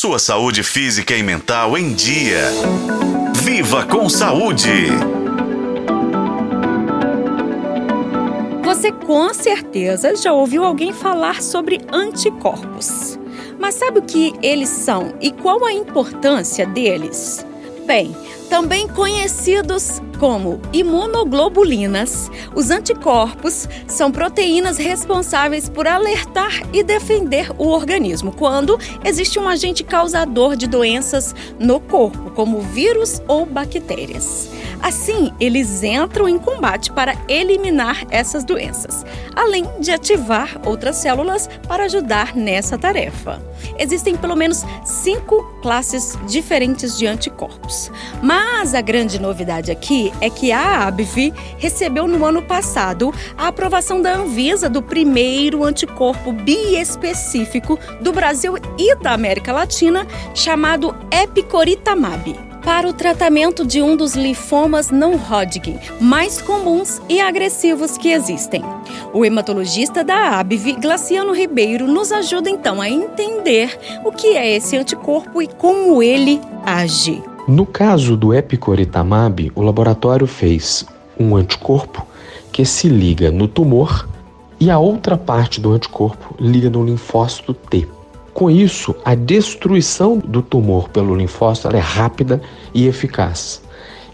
sua saúde física e mental em dia. Viva com saúde! Você com certeza já ouviu alguém falar sobre anticorpos. Mas sabe o que eles são e qual a importância deles? Bem, também conhecidos como imunoglobulinas, os anticorpos são proteínas responsáveis por alertar e defender o organismo quando existe um agente causador de doenças no corpo, como vírus ou bactérias. Assim, eles entram em combate para eliminar essas doenças, além de ativar outras células para ajudar nessa tarefa. Existem pelo menos cinco classes diferentes de anticorpos. Mas a grande novidade aqui é que a ABV recebeu no ano passado a aprovação da Anvisa do primeiro anticorpo biespecífico do Brasil e da América Latina, chamado Epicoritamab para o tratamento de um dos linfomas não Hodgkin mais comuns e agressivos que existem. O hematologista da ABV, Glaciano Ribeiro, nos ajuda então a entender o que é esse anticorpo e como ele age. No caso do epicoritamab, o laboratório fez um anticorpo que se liga no tumor e a outra parte do anticorpo liga no linfócito T. Com isso, a destruição do tumor pelo linfócito é rápida e eficaz.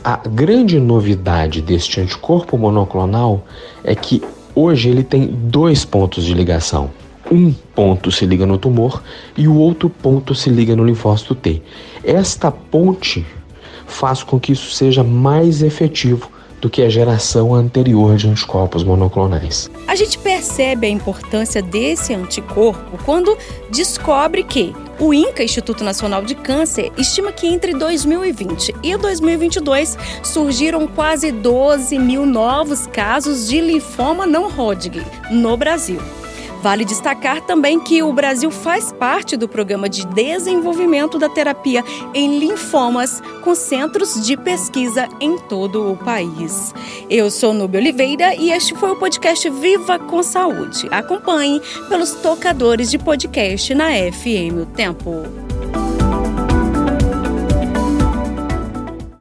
A grande novidade deste anticorpo monoclonal é que hoje ele tem dois pontos de ligação. Um ponto se liga no tumor e o outro ponto se liga no linfócito T. Esta ponte faz com que isso seja mais efetivo do que a geração anterior de anticorpos monoclonais. A gente percebe a importância desse anticorpo quando descobre que o INCA, Instituto Nacional de Câncer, estima que entre 2020 e 2022 surgiram quase 12 mil novos casos de linfoma não Hodgkin no Brasil. Vale destacar também que o Brasil faz parte do programa de desenvolvimento da terapia em linfomas com centros de pesquisa em todo o país. Eu sou Nubia Oliveira e este foi o podcast Viva com Saúde. Acompanhe pelos tocadores de podcast na FM O Tempo.